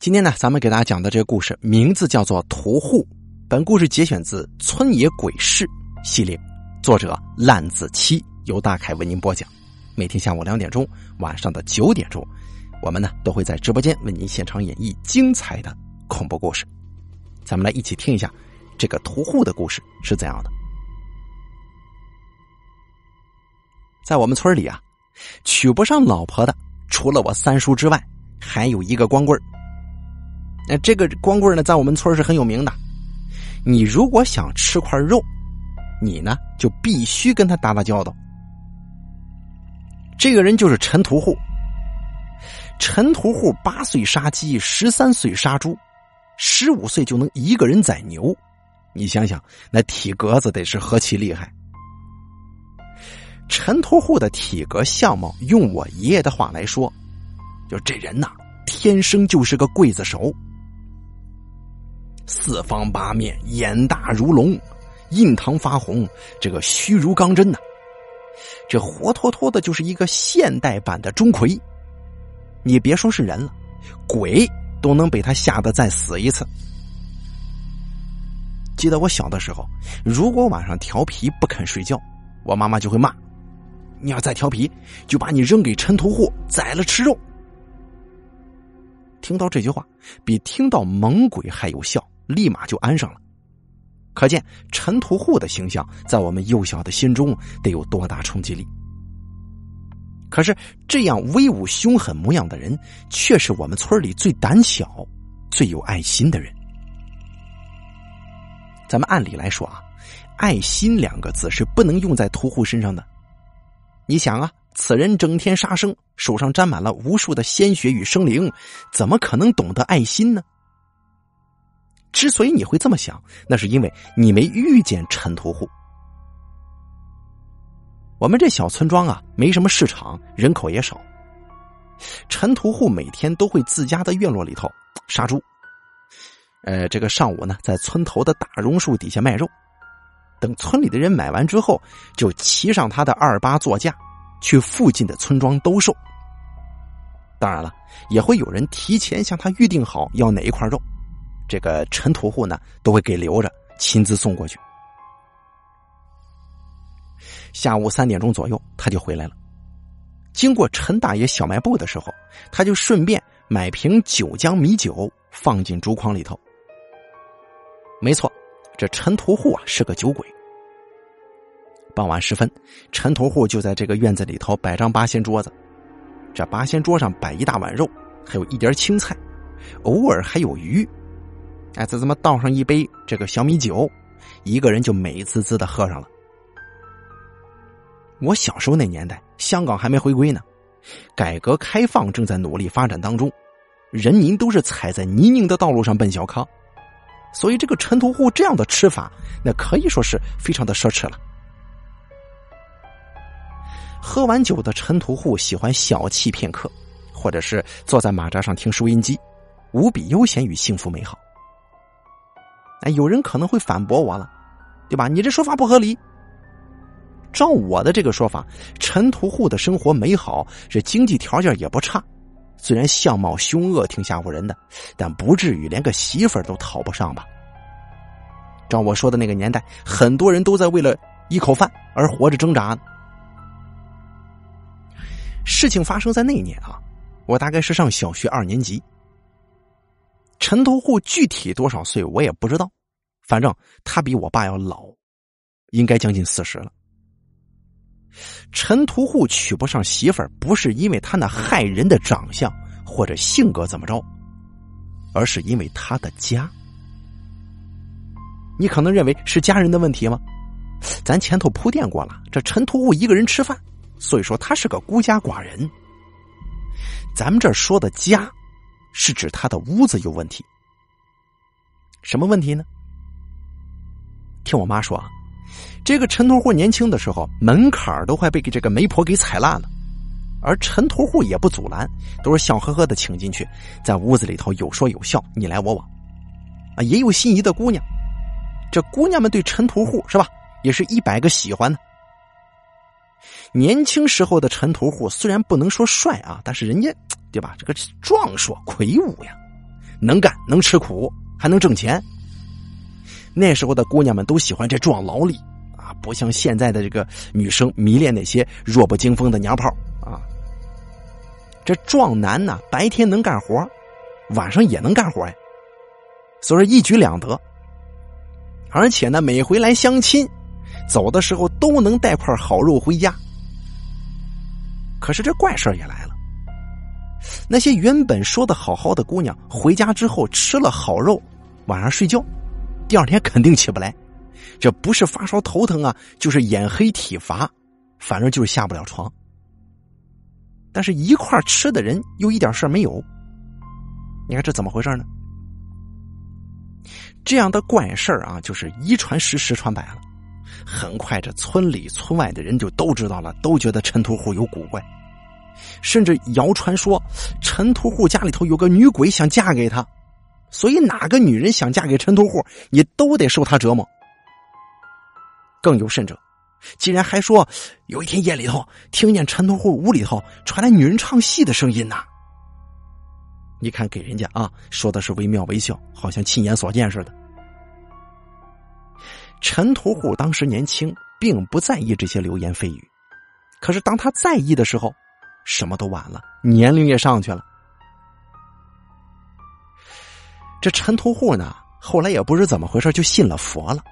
今天呢，咱们给大家讲的这个故事名字叫做《屠户》。本故事节选自《村野鬼事》系列，作者烂子七，由大凯为您播讲。每天下午两点钟，晚上的九点钟，我们呢都会在直播间为您现场演绎精彩的恐怖故事。咱们来一起听一下这个屠户的故事是怎样的。在我们村里啊，娶不上老婆的，除了我三叔之外，还有一个光棍那这个光棍呢，在我们村是很有名的。你如果想吃块肉，你呢就必须跟他打打交道。这个人就是陈屠户。陈屠户八岁杀鸡，十三岁杀猪，十五岁就能一个人宰牛。你想想，那体格子得是何其厉害！陈屠户的体格相貌，用我爷爷的话来说，就这人呐，天生就是个刽子手。四方八面，眼大如龙，印堂发红，这个虚如钢针呐，这活脱脱的就是一个现代版的钟馗。你别说是人了，鬼都能被他吓得再死一次。记得我小的时候，如果晚上调皮不肯睡觉，我妈妈就会骂：“你要再调皮，就把你扔给陈屠户宰了吃肉。”听到这句话，比听到猛鬼还有效。立马就安上了，可见陈屠户的形象在我们幼小的心中得有多大冲击力。可是这样威武凶狠模样的人，却是我们村里最胆小、最有爱心的人。咱们按理来说啊，“爱心”两个字是不能用在屠户身上的。你想啊，此人整天杀生，手上沾满了无数的鲜血与生灵，怎么可能懂得爱心呢？之所以你会这么想，那是因为你没遇见陈屠户。我们这小村庄啊，没什么市场，人口也少。陈屠户每天都会自家的院落里头杀猪，呃，这个上午呢，在村头的大榕树底下卖肉，等村里的人买完之后，就骑上他的二八座驾，去附近的村庄兜售。当然了，也会有人提前向他预定好要哪一块肉。这个陈屠户呢，都会给留着，亲自送过去。下午三点钟左右，他就回来了。经过陈大爷小卖部的时候，他就顺便买瓶九江米酒放进竹筐里头。没错，这陈屠户啊是个酒鬼。傍晚时分，陈屠户就在这个院子里头摆张八仙桌子，这八仙桌上摆一大碗肉，还有一碟青菜，偶尔还有鱼。哎，再这么倒上一杯这个小米酒，一个人就美滋滋的喝上了。我小时候那年代，香港还没回归呢，改革开放正在努力发展当中，人民都是踩在泥泞的道路上奔小康，所以这个陈屠户这样的吃法，那可以说是非常的奢侈了。喝完酒的陈屠户喜欢小憩片刻，或者是坐在马扎上听收音机，无比悠闲与幸福美好。哎，有人可能会反驳我了，对吧？你这说法不合理。照我的这个说法，陈屠户的生活美好，这经济条件也不差，虽然相貌凶恶，挺吓唬人的，但不至于连个媳妇儿都讨不上吧？照我说的那个年代，很多人都在为了一口饭而活着挣扎。事情发生在那一年啊，我大概是上小学二年级。陈屠户具体多少岁我也不知道，反正他比我爸要老，应该将近四十了。陈屠户娶不上媳妇儿，不是因为他那害人的长相或者性格怎么着，而是因为他的家。你可能认为是家人的问题吗？咱前头铺垫过了，这陈屠户一个人吃饭，所以说他是个孤家寡人。咱们这说的家。是指他的屋子有问题，什么问题呢？听我妈说啊，这个陈屠户年轻的时候门槛都快被这个媒婆给踩烂了，而陈屠户也不阻拦，都是笑呵呵的请进去，在屋子里头有说有笑，你来我往，啊，也有心仪的姑娘，这姑娘们对陈屠户是吧，也是一百个喜欢呢。年轻时候的陈屠户虽然不能说帅啊，但是人家。对吧？这个壮硕魁梧呀，能干能吃苦，还能挣钱。那时候的姑娘们都喜欢这壮劳力啊，不像现在的这个女生迷恋那些弱不禁风的娘炮啊。这壮男呢，白天能干活，晚上也能干活呀，所以说一举两得。而且呢，每回来相亲，走的时候都能带块好肉回家。可是这怪事也来了，那些原本说的好好的姑娘，回家之后吃了好肉，晚上睡觉。第二天肯定起不来，这不是发烧头疼啊，就是眼黑体乏，反正就是下不了床。但是，一块吃的人又一点事儿没有。你看这怎么回事呢？这样的怪事儿啊，就是一传十，十传百了。很快，这村里村外的人就都知道了，都觉得陈屠户有古怪，甚至谣传说陈屠户家里头有个女鬼想嫁给他。所以，哪个女人想嫁给陈屠户，你都得受他折磨。更有甚者，竟然还说有一天夜里头听见陈屠户屋里头传来女人唱戏的声音呐。你看，给人家啊说的是惟妙惟肖，好像亲眼所见似的。陈屠户当时年轻，并不在意这些流言蜚语，可是当他在意的时候，什么都晚了，年龄也上去了。这陈屠户呢，后来也不知怎么回事，就信了佛了。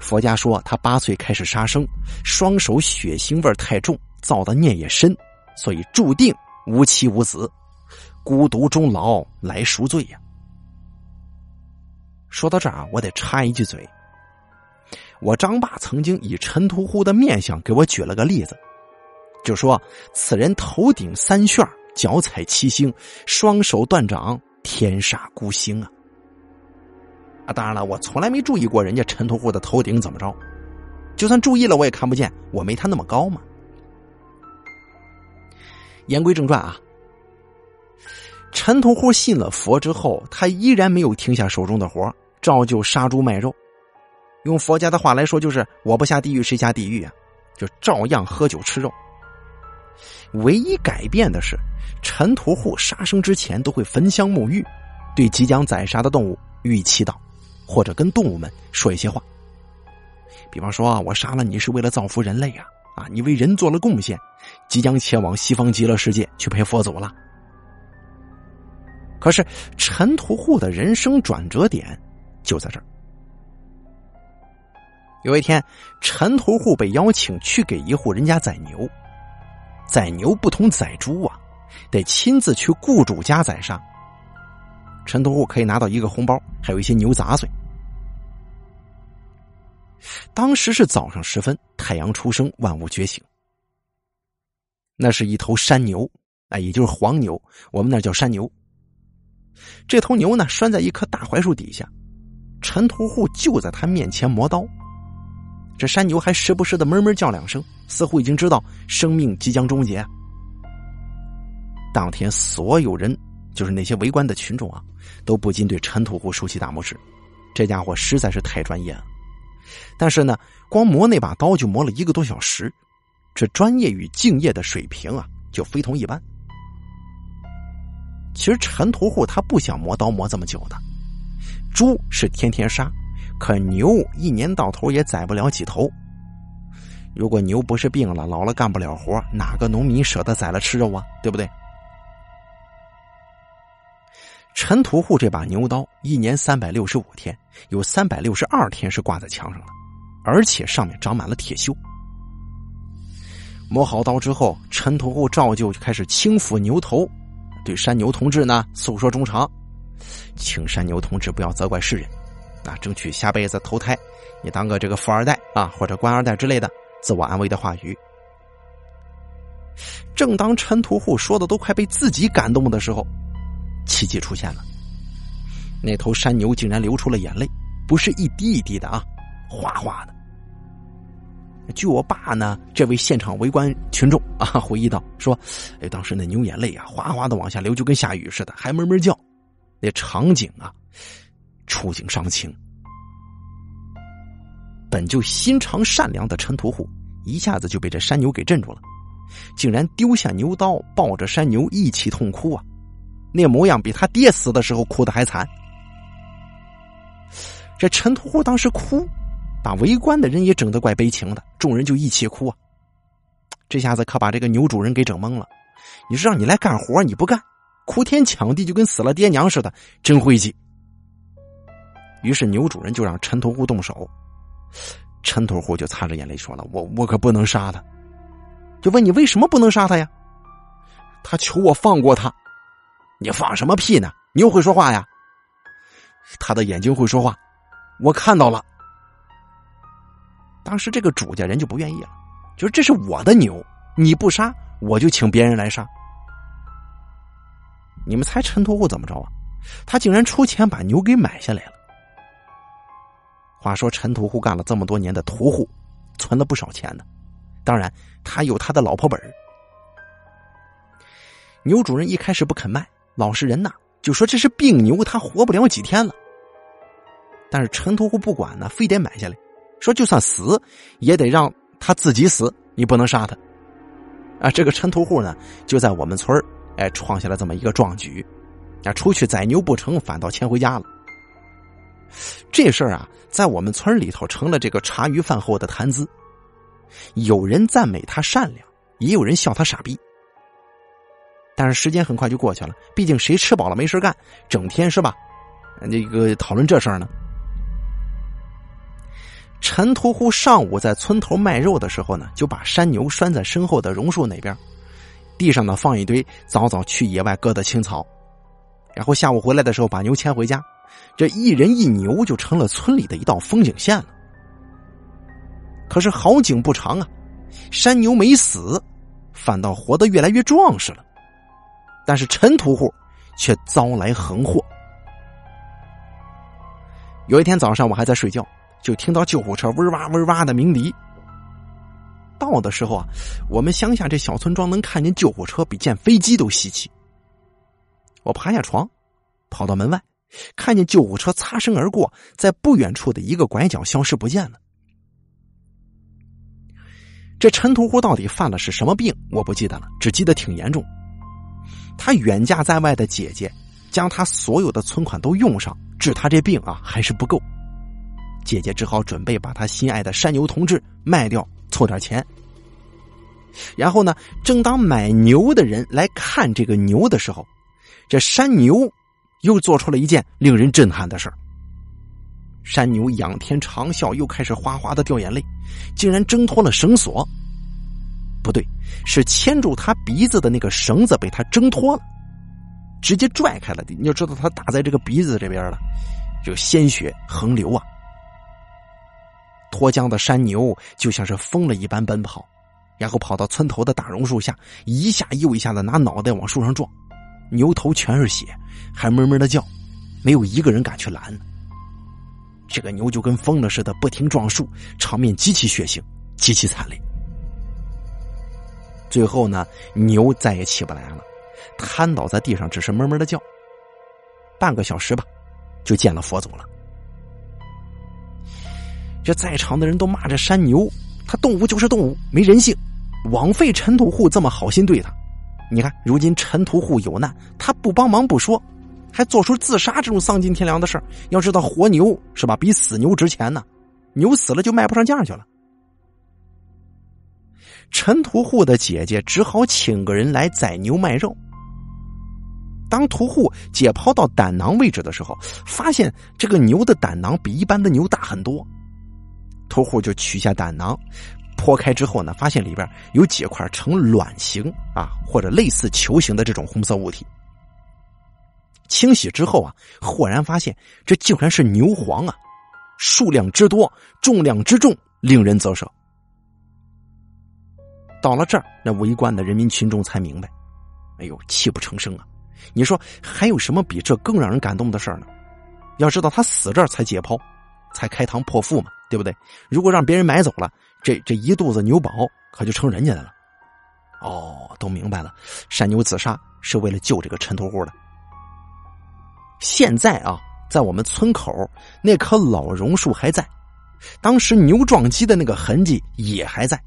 佛家说他八岁开始杀生，双手血腥味太重，造的孽也深，所以注定无妻无子，孤独终老来赎罪呀。说到这儿啊，我得插一句嘴。我张爸曾经以陈屠户的面相给我举了个例子，就说此人头顶三旋，脚踩七星，双手断掌。天煞孤星啊！啊，当然了，我从来没注意过人家陈屠户的头顶怎么着，就算注意了，我也看不见，我没他那么高嘛。言归正传啊，陈屠户信了佛之后，他依然没有停下手中的活，照旧杀猪卖肉。用佛家的话来说，就是我不下地狱谁下地狱啊？就照样喝酒吃肉。唯一改变的是，陈屠户杀生之前都会焚香沐浴，对即将宰杀的动物予以祈祷，或者跟动物们说一些话。比方说啊，我杀了你是为了造福人类呀，啊，你为人做了贡献，即将前往西方极乐世界去陪佛祖了。可是，陈屠户的人生转折点就在这儿。有一天，陈屠户被邀请去给一户人家宰牛。宰牛不同宰猪啊，得亲自去雇主家宰杀。陈屠户可以拿到一个红包，还有一些牛杂碎。当时是早上时分，太阳初升，万物觉醒。那是一头山牛，哎，也就是黄牛，我们那叫山牛。这头牛呢，拴在一棵大槐树底下，陈屠户就在他面前磨刀。这山牛还时不时的哞哞叫两声，似乎已经知道生命即将终结。当天，所有人，就是那些围观的群众啊，都不禁对陈屠户竖起大拇指。这家伙实在是太专业了。但是呢，光磨那把刀就磨了一个多小时，这专业与敬业的水平啊，就非同一般。其实陈屠户他不想磨刀磨这么久的，猪是天天杀。可牛一年到头也宰不了几头。如果牛不是病了、老了干不了活，哪个农民舍得宰了吃肉啊？对不对？陈屠户这把牛刀，一年三百六十五天，有三百六十二天是挂在墙上的，而且上面长满了铁锈。磨好刀之后，陈屠户照旧就开始轻抚牛头，对山牛同志呢诉说衷肠，请山牛同志不要责怪世人。啊，争取下辈子投胎，你当个这个富二代啊，或者官二代之类的自我安慰的话语。正当陈屠户说的都快被自己感动的时候，奇迹出现了，那头山牛竟然流出了眼泪，不是一滴一滴的啊，哗哗的。据我爸呢，这位现场围观群众啊回忆到说，哎，当时那牛眼泪啊，哗哗的往下流，就跟下雨似的，还哞哞叫，那场景啊。触景伤情，本就心肠善良的陈屠户一下子就被这山牛给镇住了，竟然丢下牛刀，抱着山牛一起痛哭啊！那模样比他爹死的时候哭的还惨。这陈屠户当时哭，把围观的人也整得怪悲情的，众人就一起哭啊。这下子可把这个牛主人给整懵了。你说让你来干活你不干，哭天抢地就跟死了爹娘似的，真晦气。于是牛主人就让陈屠户动手，陈屠户就擦着眼泪说了：“我我可不能杀他。”就问你为什么不能杀他呀？他求我放过他，你放什么屁呢？你又会说话呀？他的眼睛会说话，我看到了。当时这个主家人就不愿意了，就是这是我的牛，你不杀，我就请别人来杀。你们猜陈屠户怎么着啊？他竟然出钱把牛给买下来了。话说陈屠户干了这么多年的屠户，存了不少钱呢。当然，他有他的老婆本牛主人一开始不肯卖，老实人呐，就说这是病牛，他活不了几天了。但是陈屠户不管呢，非得买下来，说就算死也得让他自己死，你不能杀他。啊，这个陈屠户呢，就在我们村哎，创下了这么一个壮举，啊，出去宰牛不成，反倒牵回家了。这事儿啊，在我们村里头成了这个茶余饭后的谈资。有人赞美他善良，也有人笑他傻逼。但是时间很快就过去了，毕竟谁吃饱了没事干，整天是吧？那个讨论这事儿呢？陈屠户上午在村头卖肉的时候呢，就把山牛拴在身后的榕树那边，地上呢放一堆早早去野外割的青草，然后下午回来的时候把牛牵回家，这一人一牛就成了村里的一道风景线了。可是好景不长啊，山牛没死，反倒活得越来越壮实了。但是陈屠户却遭来横祸。有一天早上，我还在睡觉，就听到救护车嗡哇嗡哇的鸣笛。到的时候啊，我们乡下这小村庄能看见救护车比见飞机都稀奇。我爬下床，跑到门外，看见救护车擦身而过，在不远处的一个拐角消失不见了。这陈屠户到底犯了是什么病？我不记得了，只记得挺严重。他远嫁在外的姐姐，将他所有的存款都用上，治他这病啊还是不够。姐姐只好准备把他心爱的山牛同志卖掉，凑点钱。然后呢，正当买牛的人来看这个牛的时候，这山牛又做出了一件令人震撼的事儿。山牛仰天长啸，又开始哗哗的掉眼泪，竟然挣脱了绳索。不对，是牵住他鼻子的那个绳子被他挣脱了，直接拽开了。你要知道，他打在这个鼻子这边了，就鲜血横流啊！脱缰的山牛就像是疯了一般奔跑，然后跑到村头的大榕树下，一下又一下的拿脑袋往树上撞，牛头全是血，还哞哞的叫，没有一个人敢去拦。这个牛就跟疯了似的，不停撞树，场面极其血腥，极其惨烈。最后呢，牛再也起不来了，瘫倒在地上，只是哞哞的叫。半个小时吧，就见了佛祖了。这在场的人都骂这山牛，他动物就是动物，没人性，枉费陈屠户这么好心对他。你看，如今陈屠户有难，他不帮忙不说。还做出自杀这种丧尽天良的事儿，要知道活牛是吧，比死牛值钱呢。牛死了就卖不上价去了。陈屠户的姐姐只好请个人来宰牛卖肉。当屠户解剖到胆囊位置的时候，发现这个牛的胆囊比一般的牛大很多。屠户就取下胆囊，剖开之后呢，发现里边有几块呈卵形啊或者类似球形的这种红色物体。清洗之后啊，豁然发现这竟然是牛黄啊，数量之多，重量之重，令人啧舌。到了这儿，那围观的人民群众才明白，哎呦，泣不成声啊！你说还有什么比这更让人感动的事儿呢？要知道他死这儿才解剖，才开膛破腹嘛，对不对？如果让别人买走了，这这一肚子牛宝可就成人家的了。哦，都明白了，山牛自杀是为了救这个陈屠户的。现在啊，在我们村口那棵老榕树还在，当时牛撞击的那个痕迹也还在。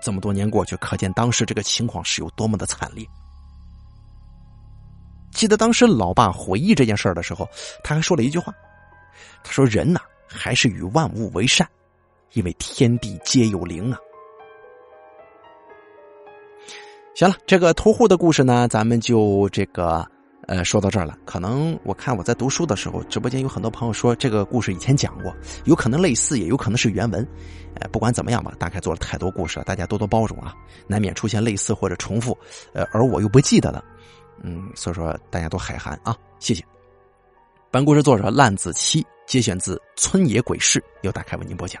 这么多年过去，可见当时这个情况是有多么的惨烈。记得当时老爸回忆这件事儿的时候，他还说了一句话：“他说人呐，还是与万物为善，因为天地皆有灵啊。”行了，这个屠户的故事呢，咱们就这个。呃，说到这儿了，可能我看我在读书的时候，直播间有很多朋友说这个故事以前讲过，有可能类似，也有可能是原文。呃，不管怎么样吧，大概做了太多故事了，大家多多包容啊，难免出现类似或者重复，呃，而我又不记得了，嗯，所以说大家都海涵啊，谢谢。本故事作者烂子七节选自《村野鬼事》，由大开为您播讲，